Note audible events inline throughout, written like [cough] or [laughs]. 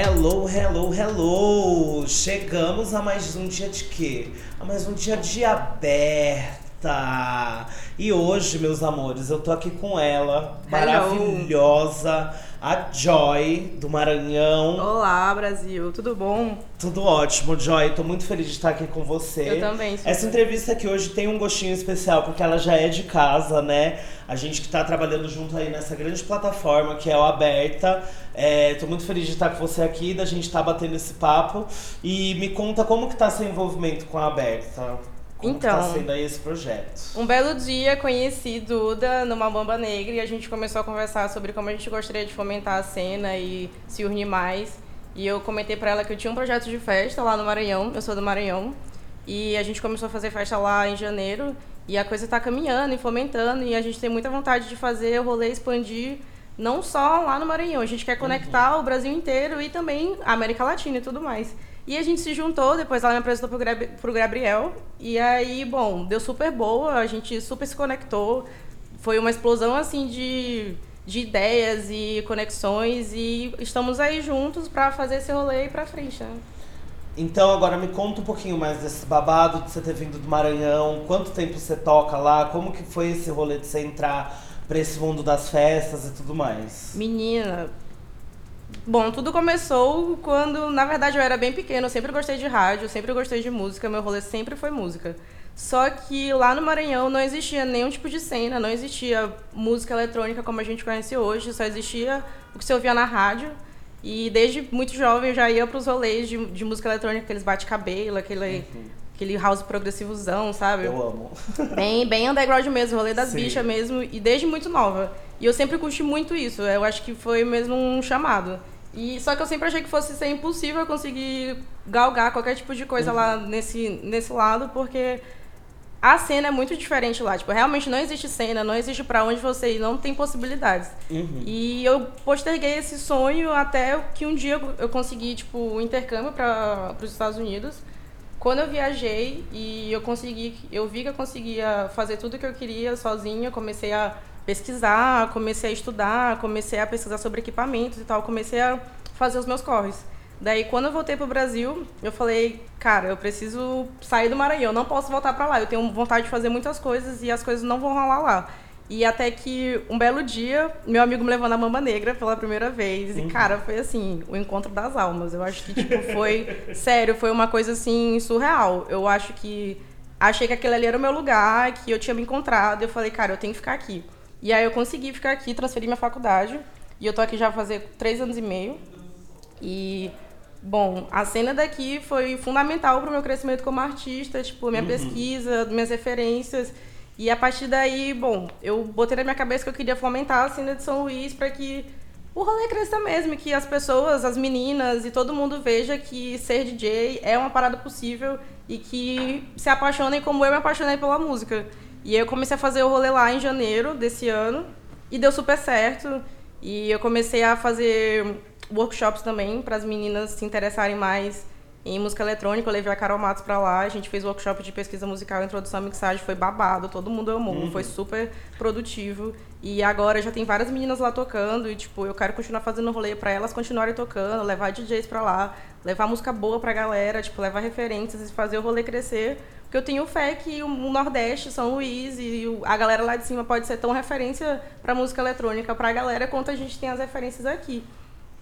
Hello, hello, hello! Chegamos a mais um dia de quê? A mais um dia de aberta! E hoje, meus amores, eu tô aqui com ela, Hello. maravilhosa, a Joy, do Maranhão. Olá, Brasil, tudo bom? Tudo ótimo, Joy. Tô muito feliz de estar aqui com você. Eu também, super. Essa entrevista aqui hoje tem um gostinho especial, porque ela já é de casa, né? A gente que tá trabalhando junto aí nessa grande plataforma que é o Aberta. É, tô muito feliz de estar com você aqui, da gente estar batendo esse papo. E me conta como que tá seu envolvimento com a Aberta. Como tá Então. sendo aí esse projeto? Um belo dia conheci Duda numa Bamba Negra e a gente começou a conversar sobre como a gente gostaria de fomentar a cena e se unir mais. E eu comentei pra ela que eu tinha um projeto de festa lá no Maranhão, eu sou do Maranhão. E a gente começou a fazer festa lá em janeiro e a coisa tá caminhando e fomentando e a gente tem muita vontade de fazer o rolê expandir não só lá no Maranhão, a gente quer conectar o Brasil inteiro e também a América Latina e tudo mais. E a gente se juntou, depois ela me apresentou pro, Grab- pro Gabriel. E aí, bom, deu super boa, a gente super se conectou. Foi uma explosão, assim, de, de ideias e conexões. E estamos aí juntos pra fazer esse rolê ir pra frente, né? Então agora me conta um pouquinho mais desse babado de você ter vindo do Maranhão, quanto tempo você toca lá, como que foi esse rolê de você entrar pra esse mundo das festas e tudo mais? Menina. Bom, tudo começou quando, na verdade, eu era bem pequena. Eu sempre gostei de rádio, sempre gostei de música. Meu rolê sempre foi música. Só que lá no Maranhão não existia nenhum tipo de cena, não existia música eletrônica como a gente conhece hoje, só existia o que você ouvia na rádio. E desde muito jovem eu já ia pros rolês de, de música eletrônica, aqueles bate-cabelo, aquele, aquele house progressivozão, sabe? Eu amo. [laughs] Bem, bem underground mesmo, rolê das Sim. bichas mesmo, e desde muito nova. E eu sempre curti muito isso, eu acho que foi mesmo um chamado. E só que eu sempre achei que fosse ser impossível eu conseguir galgar qualquer tipo de coisa lá nesse, nesse lado, porque a cena é muito diferente lá. Tipo, realmente não existe cena, não existe pra onde você ir, não tem possibilidades. Uhum. E eu posterguei esse sonho até que um dia eu- eu consegui, tipo, um intercâmbio para os Estados Unidos. Quando eu viajei e eu consegui, eu vi que eu conseguia fazer tudo o que eu queria sozinha, eu comecei a pesquisar, comecei a estudar, comecei a pesquisar sobre equipamentos e tal, comecei a fazer os meus corres. Daí, quando eu voltei pro Brasil, eu falei, cara, eu preciso sair do Maranhão, não posso voltar pra lá. Eu tenho vontade de fazer muitas coisas e as coisas não vão rolar lá. E até que um belo dia, meu amigo me levou na Mamba Negra pela primeira vez. E, cara, foi assim, o encontro das almas. Eu acho que, tipo, foi. [laughs] sério, foi uma coisa assim, surreal. Eu acho que. Achei que aquele ali era o meu lugar, que eu tinha me encontrado. Eu falei, cara, eu tenho que ficar aqui. E aí eu consegui ficar aqui, transferi minha faculdade. E eu tô aqui já fazer três anos e meio. E, bom, a cena daqui foi fundamental para o meu crescimento como artista, tipo, minha pesquisa, minhas referências. E a partir daí, bom, eu botei na minha cabeça que eu queria fomentar a cena de São Luís para que o rolê cresça mesmo, que as pessoas, as meninas e todo mundo veja que ser DJ é uma parada possível e que se apaixonem como eu me apaixonei pela música. E eu comecei a fazer o rolê lá em janeiro desse ano e deu super certo. E eu comecei a fazer workshops também para as meninas se interessarem mais em música eletrônica. Eu levei a Carol Matos para lá, a gente fez workshop de pesquisa musical, introdução à mixagem, foi babado, todo mundo amou, foi super produtivo. E agora já tem várias meninas lá tocando e tipo, eu quero continuar fazendo rolê para elas continuarem tocando, levar DJs para lá, levar música boa pra galera, tipo, levar referências e fazer o rolê crescer. Porque eu tenho fé que o Nordeste, São Luís e a galera lá de cima pode ser tão referência pra música eletrônica pra galera quanto a gente tem as referências aqui.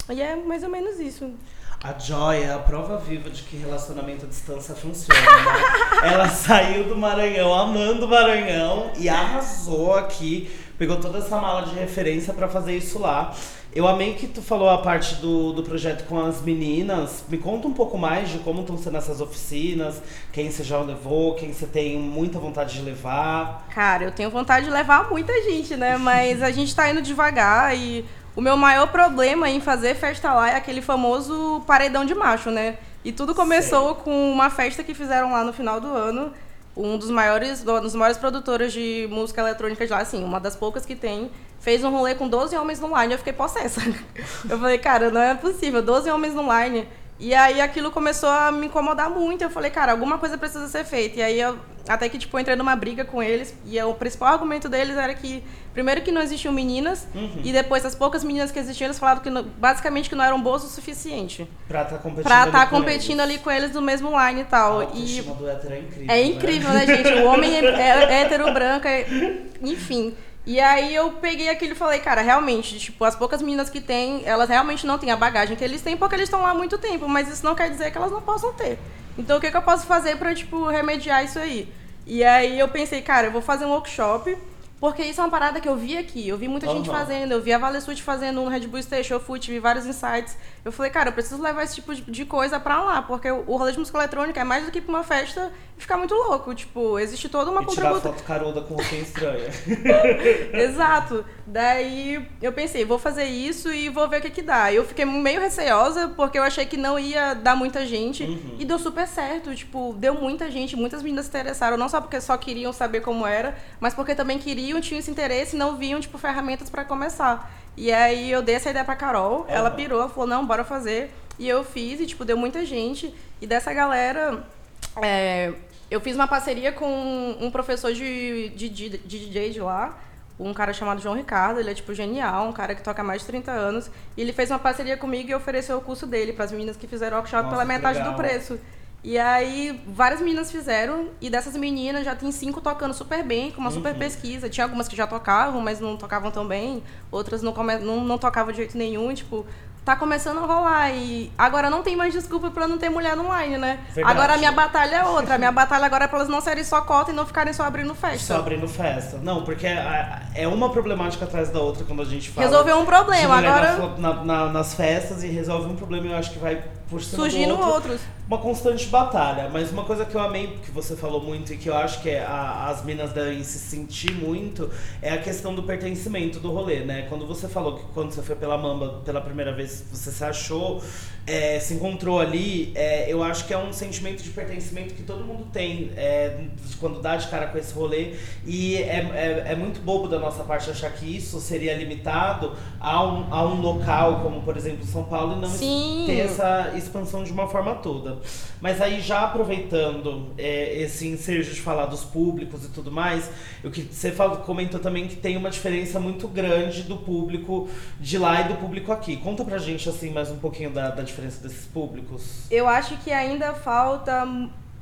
E é mais ou menos isso. A Joy é a prova viva de que relacionamento à distância funciona. né? [laughs] Ela saiu do Maranhão, amando o Maranhão, e arrasou aqui. Pegou toda essa mala de referência pra fazer isso lá. Eu amei que tu falou a parte do, do projeto com as meninas. Me conta um pouco mais de como estão sendo essas oficinas, quem você já levou, quem você tem muita vontade de levar. Cara, eu tenho vontade de levar muita gente, né? Mas a gente tá indo devagar e o meu maior problema em fazer festa lá é aquele famoso paredão de macho, né? E tudo começou com uma festa que fizeram lá no final do ano. Um dos maiores, um dos maiores produtores de música eletrônica de lá, assim, uma das poucas que tem, fez um rolê com 12 homens no line. Eu fiquei possessa. [laughs] Eu falei, cara, não é possível, 12 homens no line. E aí aquilo começou a me incomodar muito. Eu falei, cara, alguma coisa precisa ser feita. E aí eu até que tipo eu entrei numa briga com eles e o principal argumento deles era que primeiro que não existiam meninas Uhum. e depois as poucas meninas que existiam eles falavam que não- basicamente que não eram boas o suficiente Pra estar competindo, pra ali estar com competindo eles. ali com eles no mesmo line e A tal. E autoestima do hétero é incrível. é incrível, né, gente? O homem é, é hétero, branco, é... enfim. E aí eu peguei aquilo e falei, cara, realmente, tipo, as poucas meninas que tem, elas realmente não têm a bagagem que eles têm porque eles estão lá há muito tempo, mas isso não quer dizer que elas não possam ter. Então o que, que eu posso fazer pra, tipo, remediar isso aí? E aí eu pensei, cara, eu vou fazer um workshop, porque isso é uma parada que eu vi aqui. Eu vi muita gente Aham. fazendo, eu vi a Valesut fazendo no Red Bull Station, eu fui, tive vários insights. Eu falei, cara, eu preciso levar esse tipo de- coisa pra lá, porque o rolê de música eletrônica é mais do que pra uma festa e ficar muito louco. Tipo, existe toda uma E tirar foto caruda com roupinha estranha. [laughs] Exato. Daí eu pensei, vou fazer isso e vou ver o que que dá. Eu fiquei meio receosa porque eu achei que não ia dar muita gente Uhum. e deu super certo. Tipo, deu muita gente, muitas meninas se interessaram, não só porque só queriam saber como era, mas porque também queriam, tinham esse interesse e não viam, tipo, ferramentas pra começar. E aí eu dei essa ideia pra Carol, ela Aham. pirou, ela falou, não, bora fazer. E eu fiz e, tipo, deu muita gente. E dessa galera, é, eu fiz uma parceria com um professor de, de, de, de DJ de lá, um cara chamado João Ricardo, ele é tipo genial, um cara que toca há mais de 30 anos, e ele fez uma parceria comigo e ofereceu o curso dele para as meninas que fizeram workshop Nossa, pela metade legal. do preço. E aí, várias meninas fizeram, e dessas meninas já tem cinco tocando super bem, com uma super Uhum. pesquisa. Tinha algumas que já tocavam, mas não tocavam tão bem, outras não, come... não, não tocavam de jeito nenhum, tipo, tá começando a rolar. E agora não tem mais desculpa pra não ter mulher no line, né? Verdade. Agora a minha batalha é outra. A minha batalha agora é pra elas não serem só cota e não ficarem só abrindo festa. Só abrindo festa. Não, porque é uma problemática atrás da outra quando a gente fala. Resolveu um problema, agora na na- na- nas festas e resolve um problema eu acho que vai por cima surgindo outro. outros. uma constante batalha, mas uma coisa que eu amei que você falou muito e que eu acho que é a- as minas devem se sentir muito é a questão do pertencimento do rolê, né? Quando você falou que quando você foi pela Mamba pela primeira vez você se achou, é, se encontrou ali, é, eu acho que é um sentimento de pertencimento que todo mundo tem é, quando dá de cara com esse rolê e é, é, é muito bobo da nossa parte achar que isso seria limitado a um, a um local como por exemplo São Paulo e não Sim. ter essa expansão de uma forma toda. Mas aí já aproveitando é, esse ensejo de falar dos públicos e tudo mais, o que você falou, comentou também que tem uma diferença muito grande do público de lá e do público aqui. Conta pra gente assim mais um pouquinho da, da diferença desses públicos. Eu acho que ainda falta,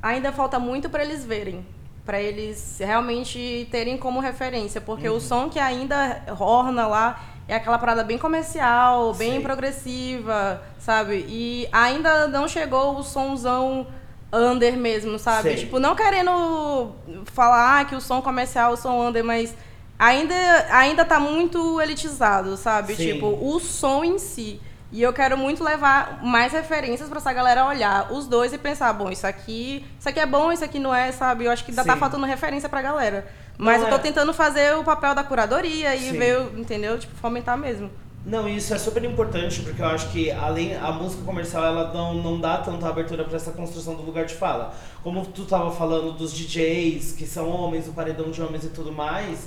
ainda falta muito pra eles verem. Pra eles realmente terem como referência. Porque Uhum. o som que ainda orna lá é aquela parada bem comercial, bem Sei. progressiva, sabe? E ainda não chegou o somzão under mesmo, sabe? Sei. Tipo, não querendo falar ah, que o som comercial, o som under, mas ainda, ainda tá muito elitizado, sabe? Sim. Tipo, o som em si. E eu quero muito levar mais referências pra essa galera olhar os dois e pensar, bom, isso aqui, isso aqui é bom, isso aqui não é, sabe? Eu acho que ainda tá Sim. faltando referência pra galera. Mas Não, eu tô é. tentando fazer o papel da curadoria e Sim. ver, entendeu? Tipo, fomentar mesmo. Não, isso é super importante porque eu acho que além a música comercial ela não, não dá tanta abertura para essa construção do lugar de fala. Como tu tava falando dos DJs, que são homens, o paredão de homens e tudo mais,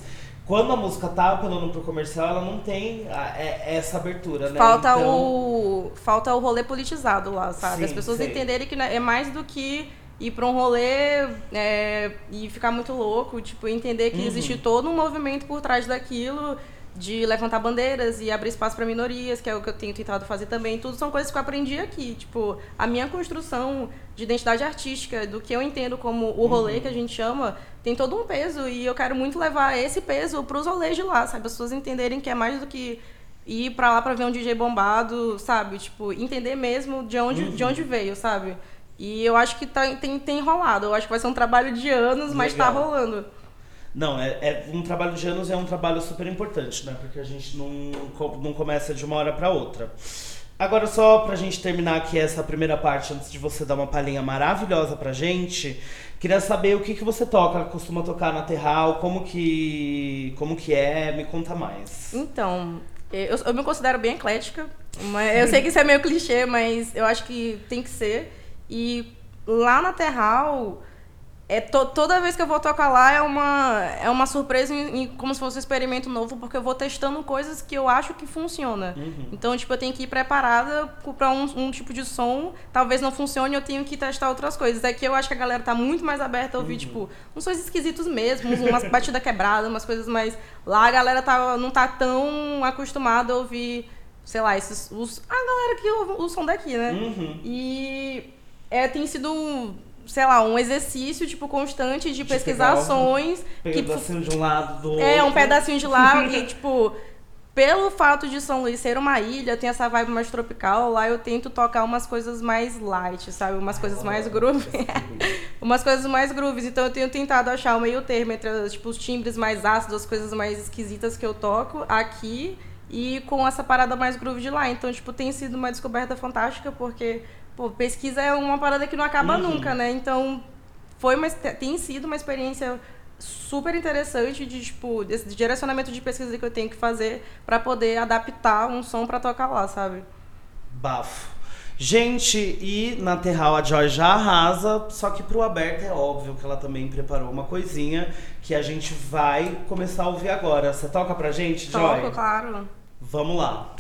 quando a música tá apelando pro comercial, ela não tem a- é- essa abertura, né? Falta Então, o falta o rolê politizado lá, sabe? Sim, As pessoas sei. entenderem que né, é mais do que ir pra um rolê é, e ficar muito louco, tipo, entender que Uhum. existe todo um movimento por trás daquilo de levantar bandeiras e abrir espaço para minorias, que é o que eu tenho tentado fazer também. Tudo são coisas que eu aprendi aqui, tipo, a minha construção de identidade artística, do que eu entendo como o rolê Uhum. que a gente chama, tem todo um peso e eu quero muito levar esse peso pros rolês de lá, sabe? As pessoas entenderem que é mais do que ir pra lá pra ver um DJ bombado, sabe? Tipo, entender mesmo de onde, de Uhum. onde veio, sabe? E eu acho que tá, tem, tem rolado. Eu acho que vai ser um trabalho de anos, mas tá Legal. rolando. Não, é, é um trabalho de anos é um trabalho super importante, né? Porque a gente não, não começa de uma hora para outra. Agora, só pra gente terminar aqui essa primeira parte, antes de você dar uma palhinha maravilhosa pra gente, queria saber o que, que você toca, costuma tocar na Terral, como que, como que é, me conta mais. Então, eu, eu me considero bem eclética. Mas eu sei que isso é meio clichê, mas eu acho que tem que ser. E lá na Terral, é to, toda vez que eu vou tocar lá é uma, é uma surpresa em, em, como se fosse um experimento novo, porque eu vou testando coisas que eu acho que funciona. Uhum. Então, tipo, eu tenho que ir preparada para um, um, tipo de som, talvez não funcione, eu tenho que testar outras coisas. Aqui eu acho que a galera tá muito mais aberta a ouvir, uhum. tipo, uns sons esquisitos mesmo, umas batidas quebradas, umas coisas mais. Lá a galera tá, não tá tão acostumada a ouvir, sei lá, esses. Os, a galera que ouve o som daqui, né? Uhum. E é, tem sido sei lá, um exercício, tipo, constante de, de pesquisar ações. Um pedacinho de um lado do outro. É, um pedacinho de lá [laughs] e, tipo, pelo fato de São Luís ser uma ilha, tem essa vibe mais tropical, lá eu tento tocar umas coisas mais light, sabe? Umas coisas mais groove. [laughs] umas coisas mais grooves. Então eu tenho tentado achar o meio termo entre, tipo, os timbres mais ácidos, as coisas mais esquisitas que eu toco aqui e com essa parada mais groove de lá. Então, tipo, tem sido uma descoberta fantástica, porque pô, pesquisa é uma parada que não acaba uhum. nunca, né? Então, foi uma, tem sido uma experiência super interessante de tipo desse direcionamento de pesquisa que eu tenho que fazer para poder adaptar um som para tocar lá, sabe? Bafo. Gente, e na Terral a Joy já arrasa, só que pro aberto é óbvio que ela também preparou uma coisinha que a gente vai começar a ouvir agora. Você toca pra gente, Joy? Toco, claro. Vamos lá.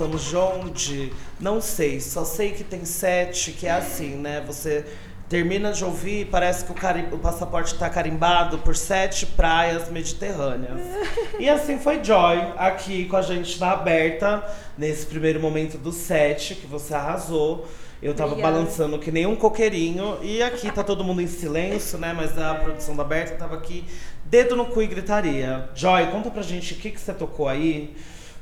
Voltamos de onde? Não sei, só sei que tem sete, que é assim, né? Você termina de ouvir, parece que o, carim... o passaporte está carimbado por sete praias mediterrâneas. e assim foi Joy, aqui com a gente na aberta, nesse primeiro momento do sete, que você arrasou. Eu tava Obrigada. balançando que nem um coqueirinho. E aqui tá todo mundo em silêncio, né? Mas a produção da Berta tava aqui, dedo no cu e gritaria. Joy, conta pra gente o que, que você tocou aí.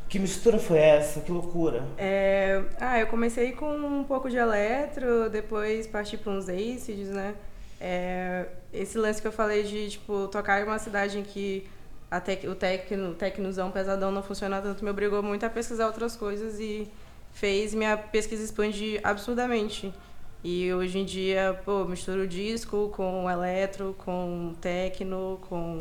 Que mistura foi essa? Que loucura. É, ah, eu comecei com um pouco de eletro, depois parti para uns acids, né? É, esse lance que eu falei de, tipo, tocar em uma cidade em que a tec, o tecno, tecnozão pesadão não funciona tanto me obrigou muito a pesquisar outras coisas e fez minha pesquisa expandir absurdamente. E hoje em dia, pô, misturo disco com eletro, com techno, com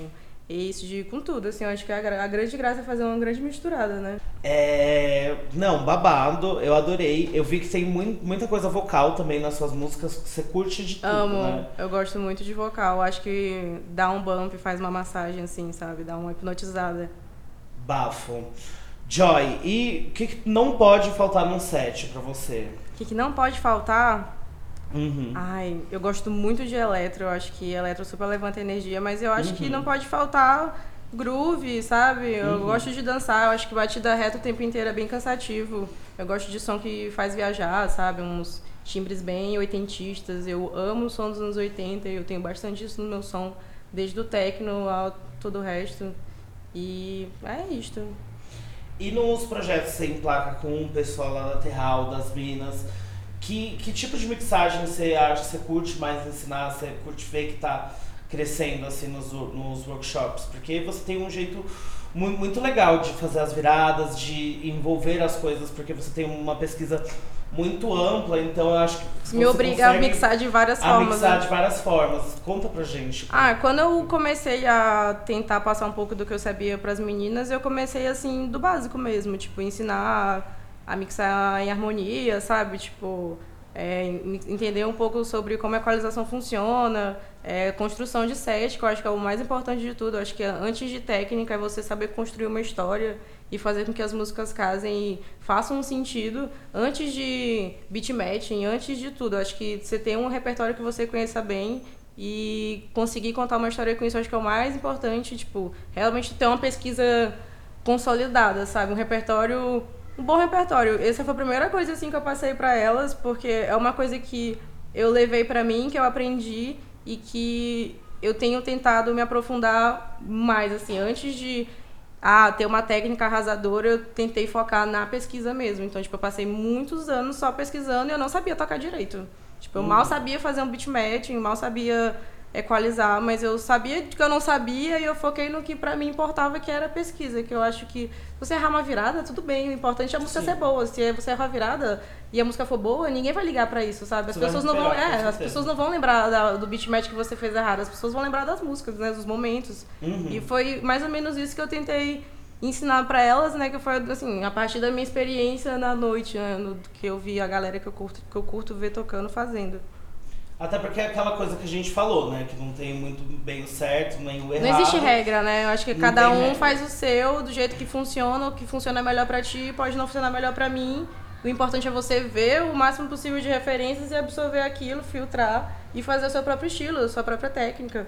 acid, com tudo. Assim, eu acho que a, a grande graça é fazer uma grande misturada, né? É. Não, babado, eu adorei. Eu vi que tem mui- muita coisa vocal também nas suas músicas. Você curte de tudo, Amo, né? eu gosto muito de vocal. Acho que dá um bump, faz uma massagem assim, sabe? Dá uma hipnotizada. Bafo. Joy, e o que, que não pode faltar num set pra você? O que, que não pode faltar? Uhum. Ai, eu gosto muito de eletro. Eu acho que eletro super levanta energia, mas eu acho que Uhum. não pode faltar groove, sabe? Eu Uhum. gosto de dançar. Eu acho que batida reta o tempo inteiro é bem cansativo. Eu gosto de som que faz viajar, sabe? Uns timbres bem oitentistas. Eu amo o som dos anos 80 e eu tenho bastante isso no meu som, desde o techno ao todo o resto. E é isto. E nos projetos que você emplaca com o pessoal lá da Terral, das Minas, que, que tipo de mixagem você acha que você curte mais ensinar, você curte ver que tá crescendo assim nos, nos workshops? Porque você tem um jeito mu- muito legal de fazer as viradas, de envolver as coisas, porque você tem uma pesquisa muito ampla, então eu acho que Me obriga a mixar de várias a formas. mixar né? de várias formas. Conta pra gente. Ah, quando eu comecei a tentar passar um pouco do que eu sabia para as meninas, eu comecei assim do básico mesmo, tipo ensinar a mixar em harmonia, sabe? Tipo é, en- entender um pouco sobre como a equalização funciona, é, construção de set, que eu acho que é o mais importante de tudo. Eu acho que antes de técnica é você saber construir uma história e fazer com que as músicas casem e façam um sentido antes de beat matching, antes de tudo. Eu acho que você tem um repertório que você conheça bem e conseguir contar uma história com isso, acho que é o mais importante, tipo, realmente ter uma pesquisa consolidada, sabe? Um repertório, um bom repertório. Essa foi a primeira coisa assim que eu passei para elas, porque é uma coisa que eu levei para mim, que eu aprendi e que eu tenho tentado me aprofundar mais assim, antes de ah, ter uma técnica arrasadora, eu tentei focar na pesquisa mesmo. Então, tipo, eu passei muitos anos só pesquisando e eu não sabia tocar direito. Tipo, eu mal sabia fazer um beat matching, mal sabia equalizar, mas eu sabia que eu não sabia e eu foquei no que pra mim importava, que era a pesquisa. Que eu acho que se você errar uma virada, tudo bem. O importante é a música Sim. ser boa. Se você errar a virada e a música for boa, ninguém vai ligar pra isso, sabe? As Você pessoas não vão. É, as pessoas não vão lembrar da- do beat match que você fez errado. As pessoas vão lembrar das músicas, né? Dos momentos. Uhum. E foi mais ou menos isso que eu tentei ensinar pra elas, né? Que foi assim, a partir da minha experiência na noite, né? No, que eu vi a galera que eu curto, que eu curto ver tocando fazendo. Até porque é aquela coisa que a gente falou, né? Que não tem muito bem o certo, nem o errado. Não existe regra, né? Eu acho que Não cada um regra. faz o seu do jeito que funciona, o que funciona melhor pra ti pode não funcionar melhor pra mim. O importante é você ver o máximo possível de referências e absorver aquilo, filtrar e fazer o seu próprio estilo, a sua própria técnica.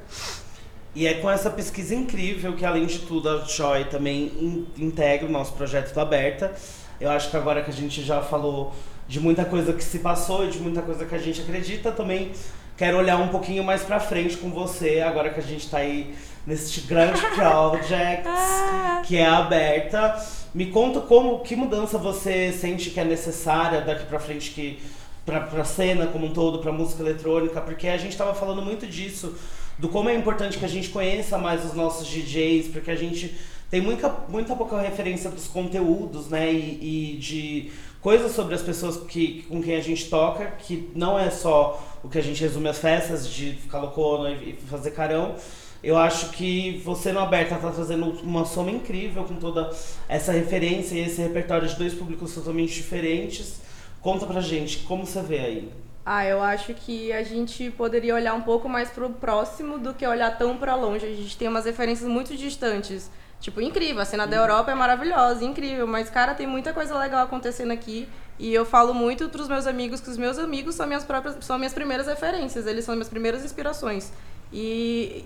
E é com essa pesquisa incrível que, além de tudo, a Joy também in- integra o nosso projeto do Aberta. Eu acho que agora que a gente já falou de muita coisa que se passou e de muita coisa que a gente acredita, também quero olhar um pouquinho mais pra frente com você, agora que a gente tá aí nesse grande [laughs] project que é Aberta. Me conta como, que mudança você sente que é necessária daqui pra frente que pra, pra cena como um todo, pra música eletrônica, porque a gente tava falando muito disso, do como é importante que a gente conheça mais os nossos DJs, porque a gente tem muita, muita pouca referência dos conteúdos, né, e, e de coisas sobre as pessoas que, com quem a gente toca, que não é só o que a gente resume as festas, de ficar loucona e fazer carão, eu acho que você no Aberta tá trazendo uma soma incrível com toda essa referência e esse repertório de dois públicos totalmente diferentes. Conta pra gente, como você vê aí? Ah, eu acho que a gente poderia olhar um pouco mais pro próximo do que olhar tão pra longe. A gente tem umas referências muito distantes. Tipo, incrível. A cena da Europa é maravilhosa, incrível. Mas, cara, tem muita coisa legal acontecendo aqui. E eu falo muito pros meus amigos que os meus amigos são minhas próprias, são minhas primeiras referências, eles são minhas primeiras inspirações. E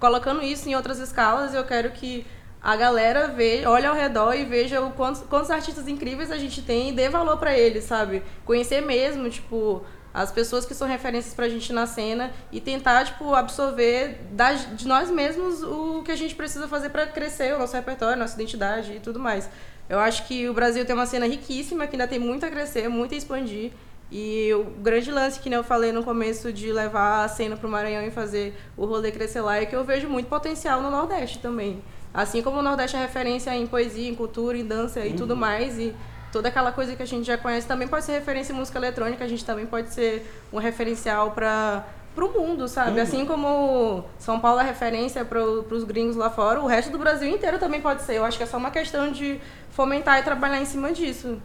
colocando isso em outras escalas, eu quero que a galera veja, olhe ao redor e veja o quantos, quantos artistas incríveis a gente tem e dê valor para eles, sabe? Conhecer mesmo, tipo, as pessoas que são referências pra gente na cena e tentar, tipo, absorver da, de nós mesmos o que a gente precisa fazer para crescer o nosso repertório, a nossa identidade e tudo mais. Eu acho que o Brasil tem uma cena riquíssima, que ainda tem muito a crescer, muito a expandir. E o grande lance que eu falei no começo de levar a cena para o Maranhão e fazer o rolê crescer lá é que eu vejo muito potencial no Nordeste também. Assim como o Nordeste é referência em poesia, em cultura, em dança e uhum. tudo mais. E toda aquela coisa que a gente já conhece também pode ser referência em música eletrônica, a gente também pode ser um referencial para pro mundo, sabe? Uhum. Assim como São Paulo é referência para os gringos lá fora, o resto do Brasil inteiro também pode ser. Eu acho que é só uma questão de fomentar e trabalhar em cima disso.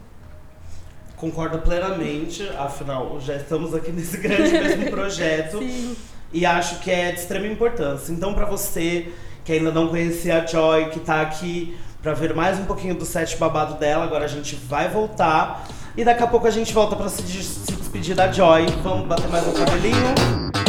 Concordo plenamente, afinal, já estamos aqui nesse grande [laughs] mesmo projeto. Sim. E acho que é de extrema importância. Então, para você que ainda não conhecia a Joy, que está aqui para ver mais um pouquinho do set babado dela, agora a gente vai voltar. E daqui a pouco a gente volta para se, se despedir da Joy. Vamos bater mais um cabelinho.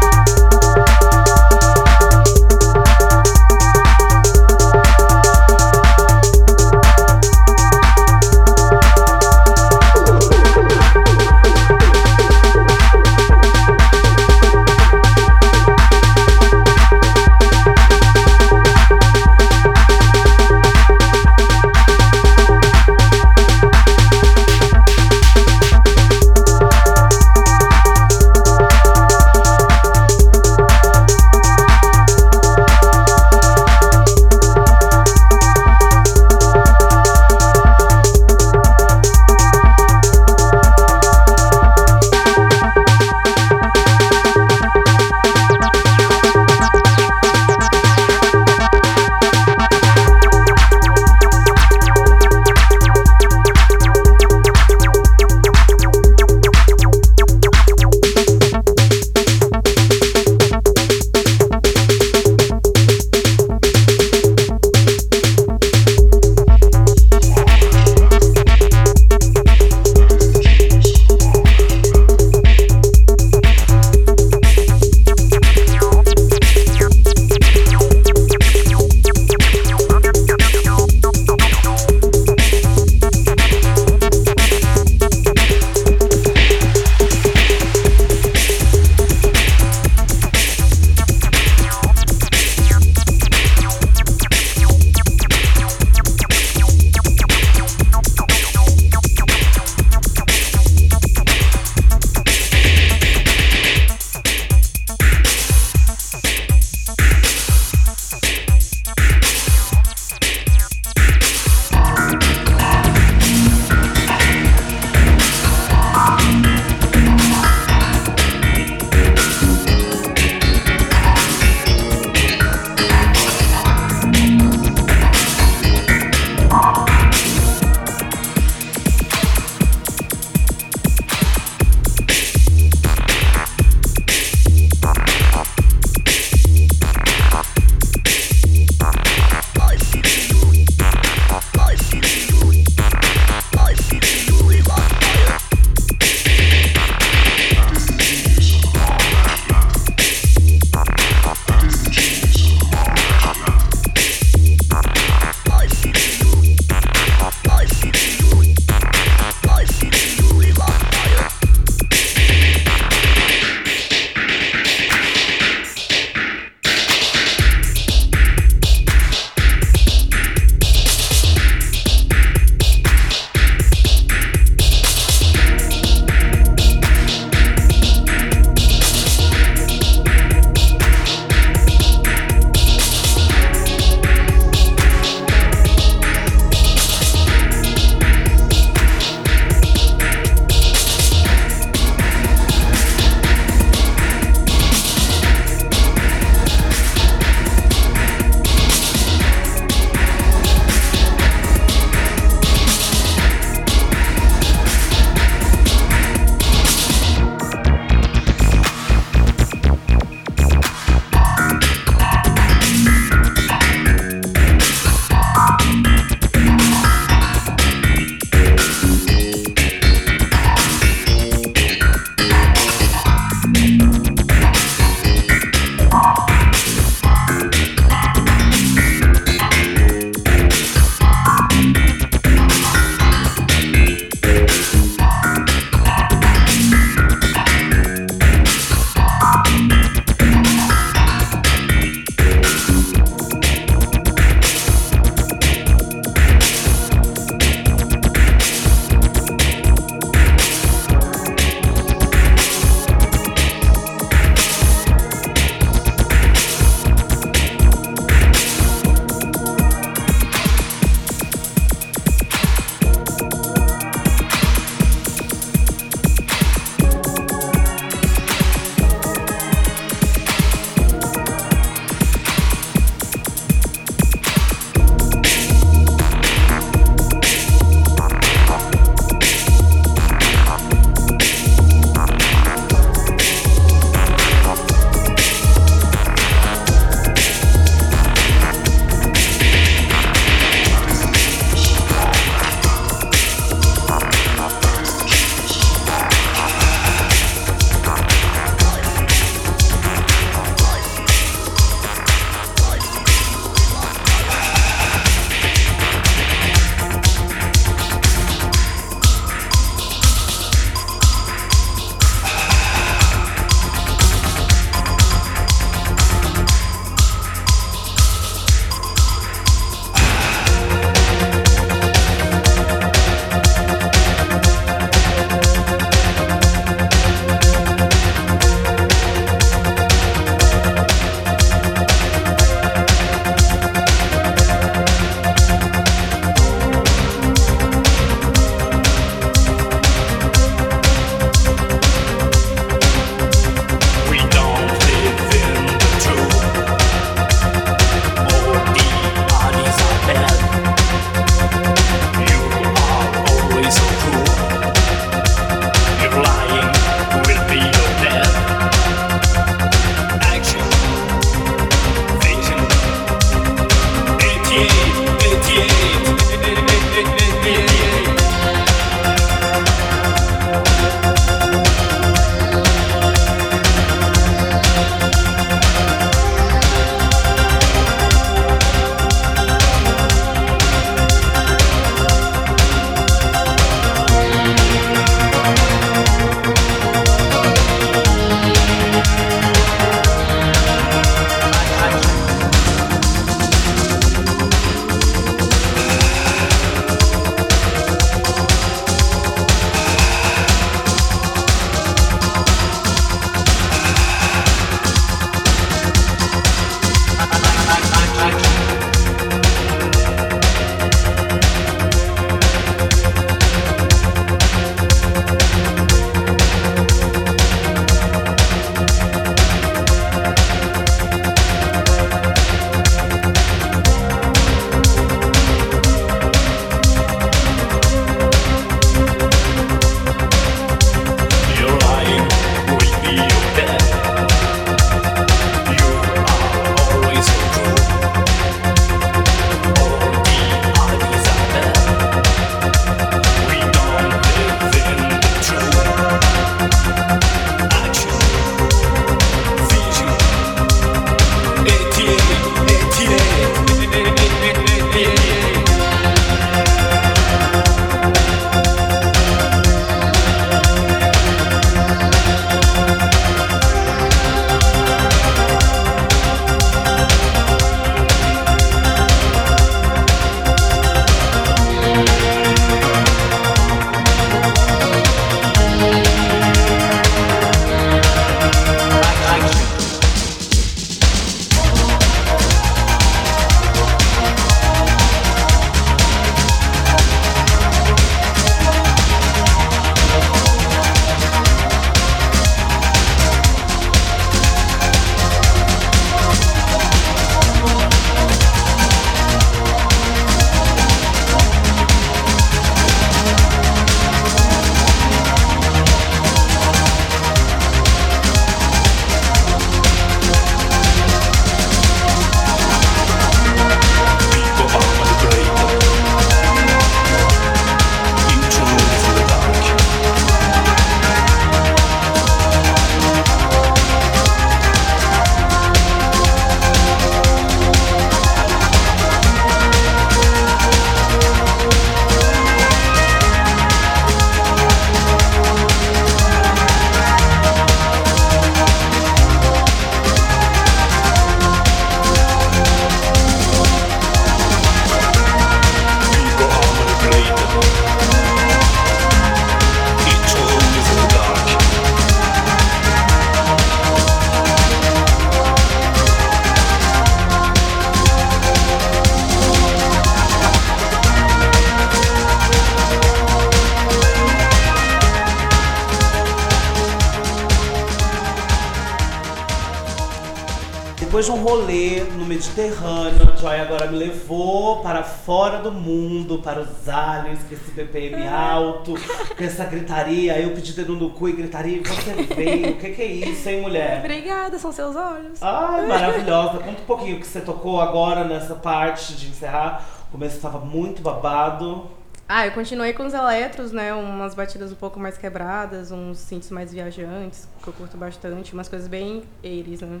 Depois de um rolê no Mediterrâneo, a Joy agora me levou para fora do mundo, para os aliens, com esse BPM alto, com essa gritaria. Eu pedi dedo no cu e gritaria, você veio. O que, que é isso, hein, mulher? Obrigada, são seus olhos. Ai, maravilhosa. Conta um pouquinho o que você tocou agora nessa parte de encerrar. O começo estava muito babado. Ah, eu continuei com os eletros, né? Umas batidas um pouco mais quebradas, uns synths mais viajantes, que eu curto bastante, umas coisas bem eiris, né?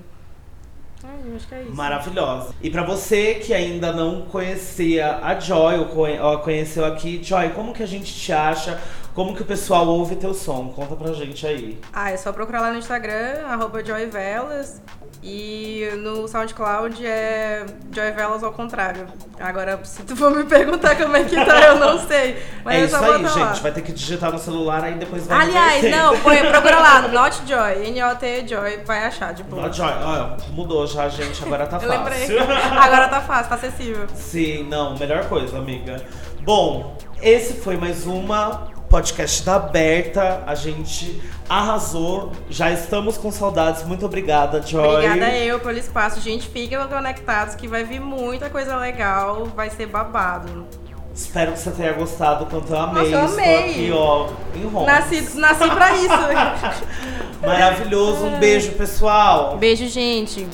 Ai, eu acho que é isso. Maravilhosa. E pra você que ainda não conhecia a Joy, ou conheceu aqui, Joy, como que a gente te acha? Como que o pessoal ouve teu som? Conta pra gente aí. Ah, é só procurar lá no Instagram, arroba joyvelas. E no SoundCloud é joyvelas ao contrário. Agora, se tu for me perguntar como é que tá, eu não sei. Mas é é isso só aí, lá. gente. Vai ter que digitar no celular aí depois vai Aliás, não, põe, [laughs] procura lá, Not Joy, N-O-T Joy, vai achar, tipo. Ó, Joy, ó, mudou já, gente. Agora tá [laughs] Eu fácil. lembrei. [laughs] Agora tá fácil, tá acessível. Sim, não, melhor coisa, amiga. Bom, esse foi mais uma podcast da Aberta. A gente arrasou. Já estamos com saudades. Muito obrigada, Joy. Obrigada eu pelo espaço. Gente, fiquem conectados que vai vir muita coisa legal, vai ser babado. Espero que você tenha gostado quanto eu amei. Nossa, eu Estou amei. aqui, ó, em Roma. Nasci, nasci pra isso. [laughs] Maravilhoso. Um beijo, pessoal. Beijo, gente.